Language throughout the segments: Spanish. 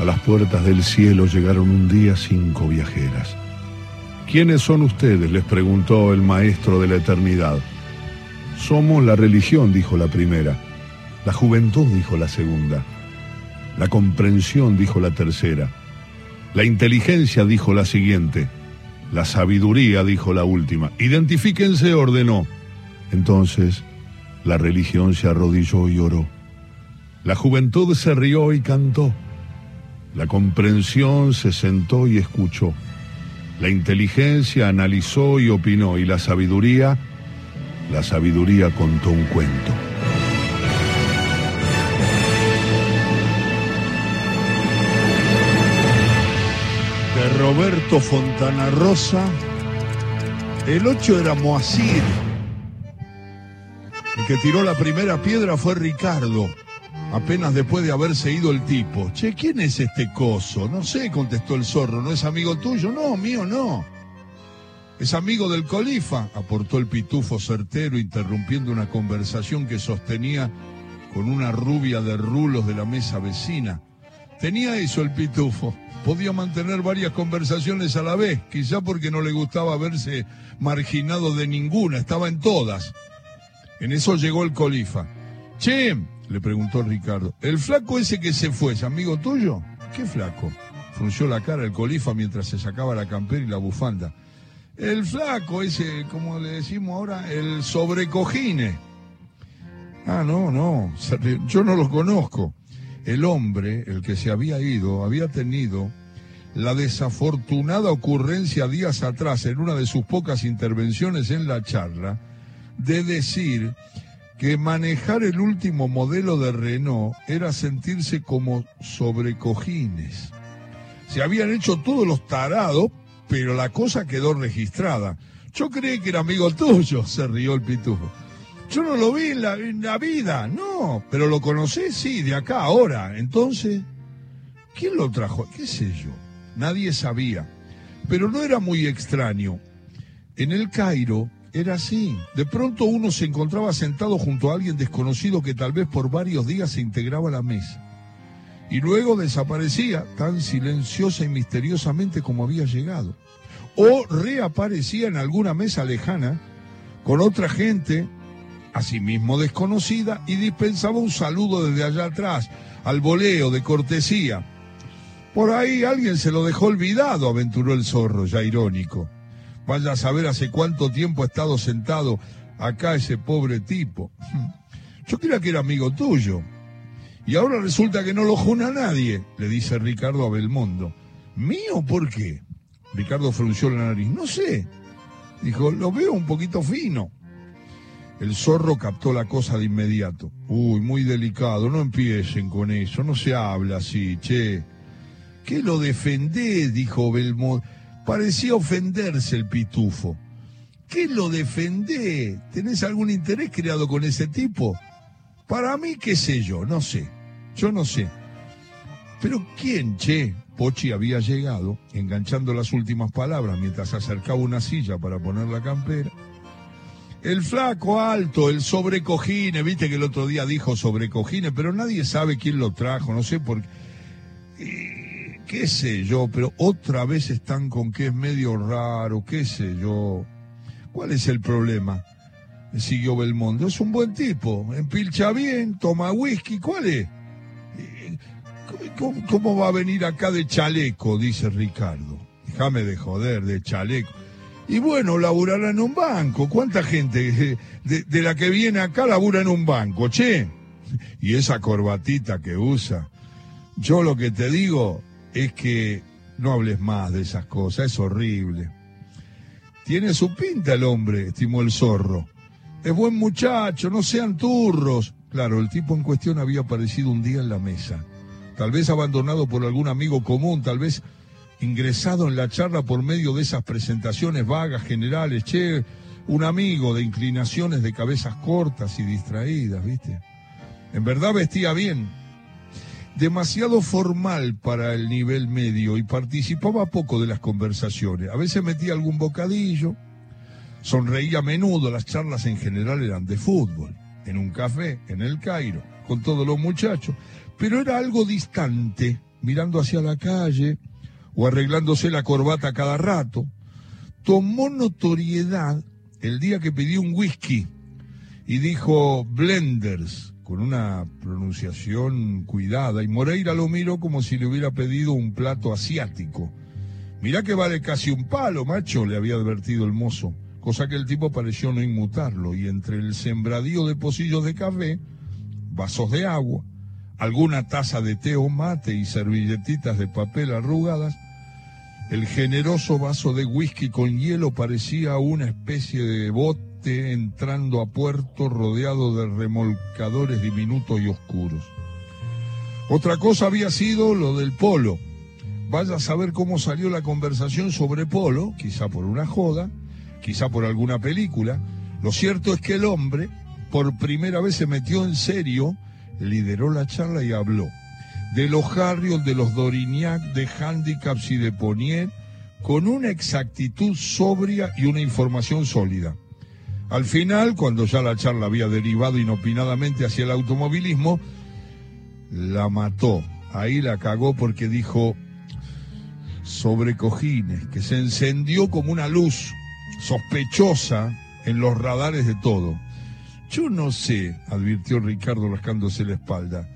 A las puertas del cielo llegaron un día cinco viajeras. ¿Quiénes son ustedes? les preguntó el maestro de la eternidad. Somos la religión, dijo la primera. La juventud, dijo la segunda. La comprensión, dijo la tercera. La inteligencia, dijo la siguiente. La sabiduría, dijo la última. Identifíquense, ordenó. Entonces, la religión se arrodilló y oró. La juventud se rió y cantó. La comprensión se sentó y escuchó. La inteligencia analizó y opinó. Y la sabiduría, la sabiduría contó un cuento. De Roberto Fontana Rosa, el 8 era Moacir. El que tiró la primera piedra fue Ricardo apenas después de haberse ido el tipo. Che, ¿quién es este coso? No sé, contestó el zorro. ¿No es amigo tuyo? No, mío no. Es amigo del colifa, aportó el pitufo certero, interrumpiendo una conversación que sostenía con una rubia de rulos de la mesa vecina. Tenía eso el pitufo. Podía mantener varias conversaciones a la vez, quizá porque no le gustaba verse marginado de ninguna, estaba en todas. En eso llegó el colifa. Che, le preguntó Ricardo. ¿El flaco ese que se fue es amigo tuyo? ¿Qué flaco? Frunció la cara el colifa mientras se sacaba la campera y la bufanda. El flaco ese, como le decimos ahora, el sobrecojine. Ah, no, no, yo no lo conozco. El hombre, el que se había ido, había tenido la desafortunada ocurrencia días atrás, en una de sus pocas intervenciones en la charla, de decir que manejar el último modelo de Renault era sentirse como sobrecojines. Se habían hecho todos los tarados, pero la cosa quedó registrada. Yo creí que era amigo tuyo, se rió el pitufo. Yo no lo vi en la, en la vida, no, pero lo conocí, sí, de acá, ahora. Entonces, ¿quién lo trajo? ¿Qué sé yo? Nadie sabía. Pero no era muy extraño. En el Cairo, era así. De pronto uno se encontraba sentado junto a alguien desconocido que tal vez por varios días se integraba a la mesa. Y luego desaparecía tan silenciosa y misteriosamente como había llegado. O reaparecía en alguna mesa lejana con otra gente, asimismo desconocida, y dispensaba un saludo desde allá atrás, al voleo de cortesía. Por ahí alguien se lo dejó olvidado, aventuró el zorro, ya irónico. Vaya a saber hace cuánto tiempo ha estado sentado acá ese pobre tipo. Yo creía que era amigo tuyo. Y ahora resulta que no lo juna nadie, le dice Ricardo a Belmondo. ¿Mío por qué? Ricardo frunció la nariz. No sé. Dijo, lo veo un poquito fino. El zorro captó la cosa de inmediato. Uy, muy delicado, no empiecen con eso, no se habla así, che. ¿Qué lo defendés? dijo Belmondo. Parecía ofenderse el pitufo. ¿Qué lo defendé? ¿Tenés algún interés creado con ese tipo? Para mí, qué sé yo, no sé. Yo no sé. Pero ¿quién, che? Pochi había llegado, enganchando las últimas palabras mientras acercaba una silla para poner la campera. El flaco alto, el sobrecojine, viste que el otro día dijo sobrecojine, pero nadie sabe quién lo trajo, no sé por qué qué sé yo, pero otra vez están con que es medio raro, qué sé yo. ¿Cuál es el problema? Siguió Belmondo. Es un buen tipo, empilcha bien, toma whisky, ¿cuál es? Eh, ¿Cómo, va a venir acá de chaleco? Dice Ricardo. Déjame de joder, de chaleco. Y bueno, laburará en un banco. ¿Cuánta gente de, de la que viene acá labura en un banco, che? Y esa corbatita que usa. Yo lo que te digo, es que no hables más de esas cosas, es horrible. Tiene su pinta el hombre, estimó el zorro. Es buen muchacho, no sean turros. Claro, el tipo en cuestión había aparecido un día en la mesa. Tal vez abandonado por algún amigo común, tal vez ingresado en la charla por medio de esas presentaciones vagas, generales. Che, un amigo de inclinaciones de cabezas cortas y distraídas, ¿viste? En verdad vestía bien, demasiado formal para el nivel medio y participaba poco de las conversaciones. A veces metía algún bocadillo, sonreía a menudo, las charlas en general eran de fútbol, en un café, en el Cairo, con todos los muchachos, pero era algo distante, mirando hacia la calle o arreglándose la corbata cada rato. Tomó notoriedad el día que pidió un whisky y dijo blenders con una pronunciación cuidada y Moreira lo miró como si le hubiera pedido un plato asiático. Mirá que vale casi un palo, macho, le había advertido el mozo, cosa que el tipo pareció no inmutarlo y entre el sembradío de pocillos de café, vasos de agua, alguna taza de té o mate y servilletitas de papel arrugadas, el generoso vaso de whisky con hielo parecía una especie de bote entrando a puerto rodeado de remolcadores diminutos y oscuros. Otra cosa había sido lo del polo. Vaya a saber cómo salió la conversación sobre polo, quizá por una joda, quizá por alguna película. Lo cierto es que el hombre, por primera vez se metió en serio, lideró la charla y habló de los Harrios, de los Dorignac, de Handicaps y de Ponier, con una exactitud sobria y una información sólida. Al final, cuando ya la charla había derivado inopinadamente hacia el automovilismo, la mató. Ahí la cagó porque dijo sobre cojines, que se encendió como una luz sospechosa en los radares de todo. Yo no sé, advirtió Ricardo rascándose la espalda,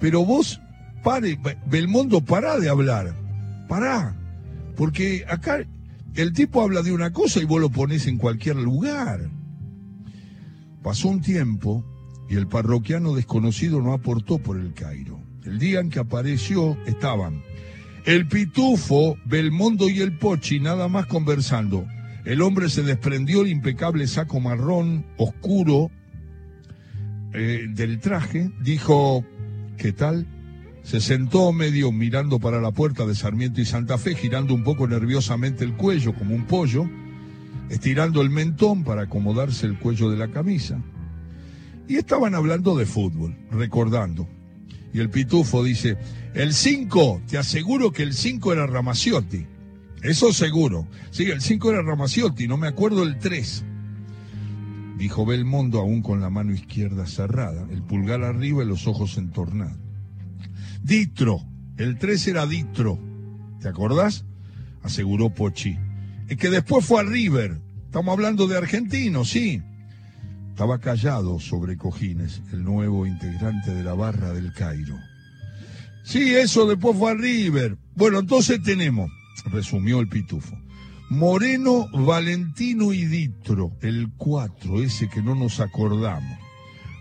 pero vos pare, Belmondo, pará de hablar, pará, porque acá el tipo habla de una cosa y vos lo ponés en cualquier lugar. Pasó un tiempo y el parroquiano desconocido no aportó por el Cairo. El día en que apareció estaban el pitufo, Belmondo y el Pochi nada más conversando. El hombre se desprendió el impecable saco marrón oscuro eh, del traje, dijo, ¿qué tal? Se sentó medio mirando para la puerta de Sarmiento y Santa Fe, girando un poco nerviosamente el cuello como un pollo, estirando el mentón para acomodarse el cuello de la camisa. Y estaban hablando de fútbol, recordando. Y el pitufo dice, el 5, te aseguro que el 5 era Ramaciotti. Eso seguro. Sí, el 5 era Ramaciotti, no me acuerdo el 3. Dijo Belmondo aún con la mano izquierda cerrada, el pulgar arriba y los ojos entornados. Ditro, el 3 era Ditro, ¿te acordás? Aseguró Pochi. Que después fue a River, estamos hablando de argentino, sí. Estaba callado sobre cojines, el nuevo integrante de la barra del Cairo. Sí, eso después fue a River. Bueno, entonces tenemos, resumió el pitufo. Moreno, Valentino y Ditro, el 4, ese que no nos acordamos.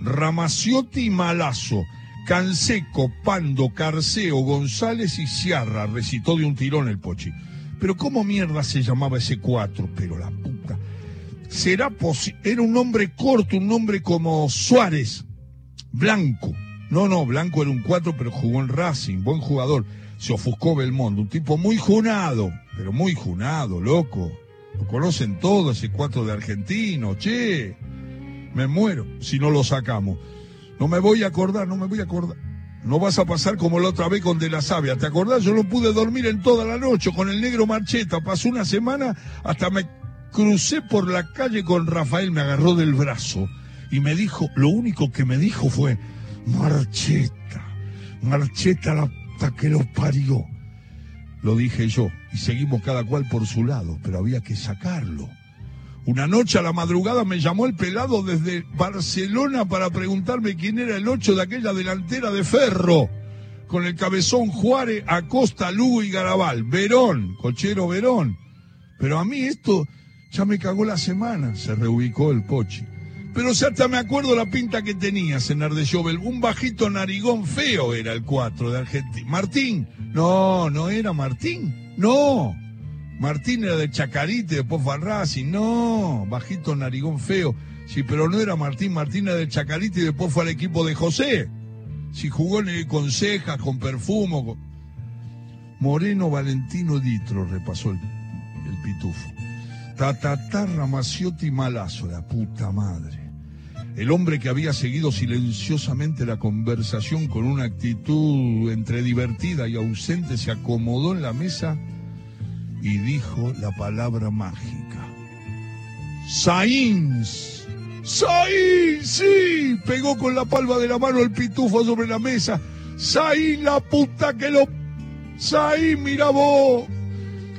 Ramaciotti y Malazo, Canseco, Pando, Carceo, González y Ciarra, recitó de un tirón el Pochi. Pero ¿cómo mierda se llamaba ese cuatro? Pero la puta. Será. Era un nombre corto, un nombre como Suárez, Blanco. No, no, Blanco era un cuatro, pero jugó en Racing, buen jugador. Se ofuscó Belmondo, un tipo muy junado, pero muy junado, loco. Lo conocen todos, ese cuatro de argentino, che. Me muero si no lo sacamos. No me voy a acordar, no me voy a acordar. No vas a pasar como la otra vez con De la Sabia. ¿Te acordás? Yo no pude dormir en toda la noche con el negro Marcheta. Pasó una semana hasta me crucé por la calle con Rafael, me agarró del brazo y me dijo, lo único que me dijo fue, Marcheta, Marcheta la puta que lo parió. Lo dije yo y seguimos cada cual por su lado, pero había que sacarlo. Una noche a la madrugada me llamó el pelado desde Barcelona para preguntarme quién era el ocho de aquella delantera de ferro, con el cabezón Juárez, Acosta, Lugo y Garabal. Verón, cochero Verón. Pero a mí esto ya me cagó la semana, se reubicó el Pochi. Pero si hasta me acuerdo la pinta que tenías en Ardeshobel. Un bajito narigón feo era el cuatro de Argentina. Martín. No, no era Martín. No. Martín era de Chacarite, después fue. No, bajito narigón feo. Sí, pero no era Martín, Martín era de Chacarite y después fue al equipo de José. Si jugó con cejas, con perfumo. Moreno Valentino Ditro, repasó el, el pitufo. Tatatá Ramaciotti Malazo, la puta madre. El hombre que había seguido silenciosamente la conversación con una actitud entre divertida y ausente se acomodó en la mesa y dijo la palabra mágica. Sainz. Sainz, sí. Pegó con la palma de la mano el pitufo sobre la mesa. Sainz, la puta que lo Saín, mira vos.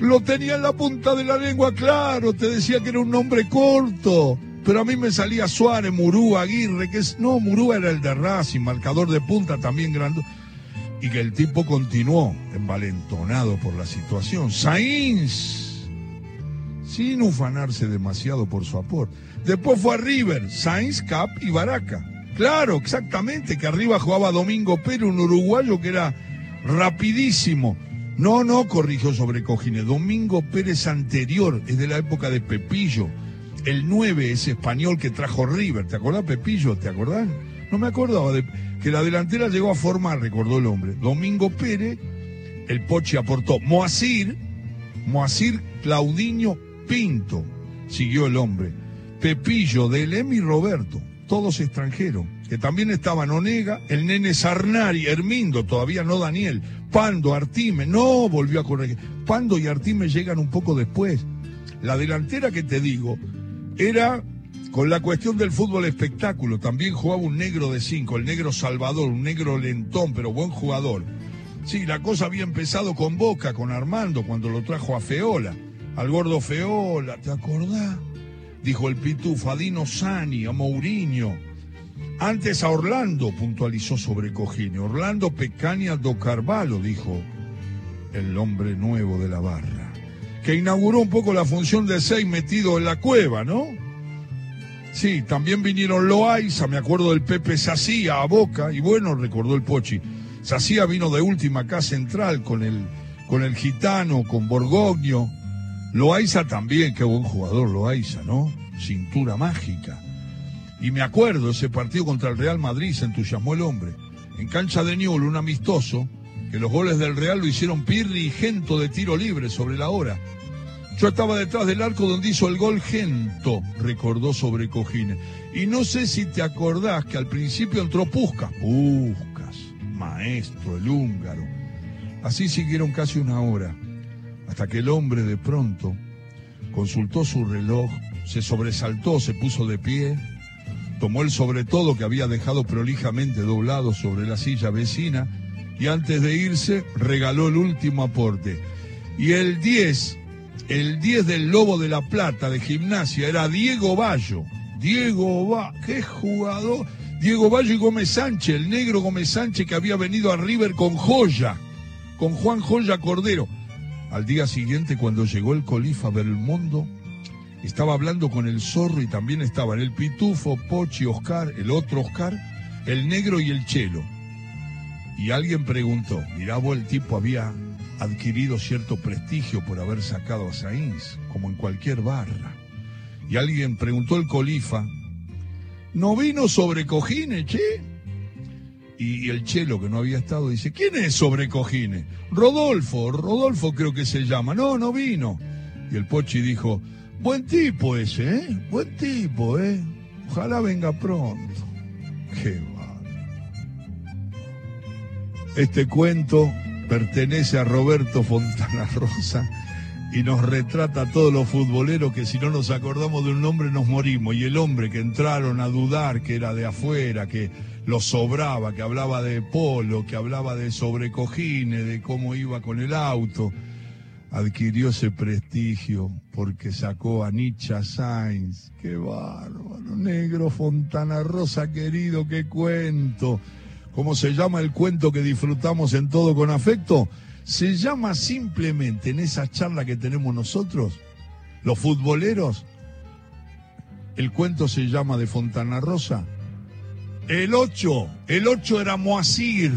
Lo tenía en la punta de la lengua, claro, te decía que era un nombre corto. Pero a mí me salía Suárez, Murú, Aguirre, que es. No, Murú era el de Racing, marcador de punta también grande. Y que el tipo continuó envalentonado por la situación. Sainz, sin ufanarse demasiado por su aporte. Después fue a River, Sainz, Cap y Baraca. Claro, exactamente, que arriba jugaba Domingo Pérez, un uruguayo que era rapidísimo. No, no, corrigió sobre Cojines. Domingo Pérez anterior, es de la época de Pepillo. El 9 es español que trajo River. ¿Te acordás, Pepillo? ¿Te acordás? No me acordaba de que la delantera llegó a formar, recordó el hombre. Domingo Pérez, el Pochi aportó. Moacir, Moacir Claudinho Pinto, siguió el hombre. Pepillo, Delemi y Roberto, todos extranjeros, que también estaban Onega, el nene Sarnari, Hermindo, todavía no Daniel, Pando, Artime, no volvió a correr. Pando y Artime llegan un poco después. La delantera que te digo era con la cuestión del fútbol espectáculo. También jugaba un negro de cinco, el negro Salvador, un negro lentón, pero buen jugador. Sí, la cosa había empezado con Boca, con Armando, cuando lo trajo a Feola, al gordo Feola, ¿te acordás? dijo el Pitufo, a Dino Sani, a Mourinho. Antes a Orlando, puntualizó sobre Cojine. Orlando Pecaña do Carvalho, dijo el hombre nuevo de la barra. Que inauguró un poco la función de seis metido en la cueva, ¿no? Sí, también vinieron Loaiza, me acuerdo del Pepe Sacía a Boca, y bueno, recordó el Pochi. Sacía vino de última acá central con el, con el gitano, con Borgognio, Loaiza también, qué buen jugador Loaiza, ¿no? Cintura mágica. Y me acuerdo ese partido contra el Real Madrid, se entusiasmó el hombre. En cancha de Newell, un amistoso, que los goles del Real lo hicieron Pirri y Gento de tiro libre sobre la hora. Yo estaba detrás del arco donde hizo el gol Gento, recordó sobre Cojines. Y no sé si te acordás que al principio entró Puscas. Puscas, maestro, el húngaro. Así siguieron casi una hora hasta que el hombre de pronto consultó su reloj, se sobresaltó, se puso de pie, tomó el sobre todo que había dejado prolijamente doblado sobre la silla vecina y antes de irse regaló el último aporte. Y el 10, el 10 del Lobo de la Plata de gimnasia era Diego Bayo. Diego Bayo, qué jugador. Diego Bayo y Gómez Sánchez, el negro Gómez Sánchez que había venido a River con Joya, con Juan Joya Cordero. Al día siguiente, cuando llegó el colifa Belmondo, estaba hablando con el zorro y también estaban el pitufo, Pochi, Oscar, el otro Oscar, el negro y el chelo. Y alguien preguntó, mirá vos, el tipo había adquirido cierto prestigio por haber sacado a Sainz, como en cualquier barra. Y alguien preguntó el colifa, ¿no vino sobre cojines, che? y, el chelo que no había estado dice, ¿quién es sobre cojines? Rodolfo, Rodolfo creo que se llama. No, no vino. Y el Pochi dijo, buen tipo ese, ¿eh? Buen tipo, ¿eh? Ojalá venga pronto. Qué va. Este cuento pertenece a Roberto Fontana Rosa y nos retrata a todos los futboleros que si no nos acordamos de un nombre nos morimos. Y el hombre que entraron a dudar que era de afuera, que lo sobraba, que hablaba de polo, que hablaba de sobrecojines, de cómo iba con el auto, adquirió ese prestigio porque sacó a Nietzsche Sainz. Qué bárbaro, negro Fontana Rosa querido, qué cuento. ¿Cómo se llama el cuento que disfrutamos en todo con afecto? Se llama simplemente en esa charla que tenemos nosotros, los futboleros, el cuento se llama de Fontana Rosa, el 8, el 8 era Moacir.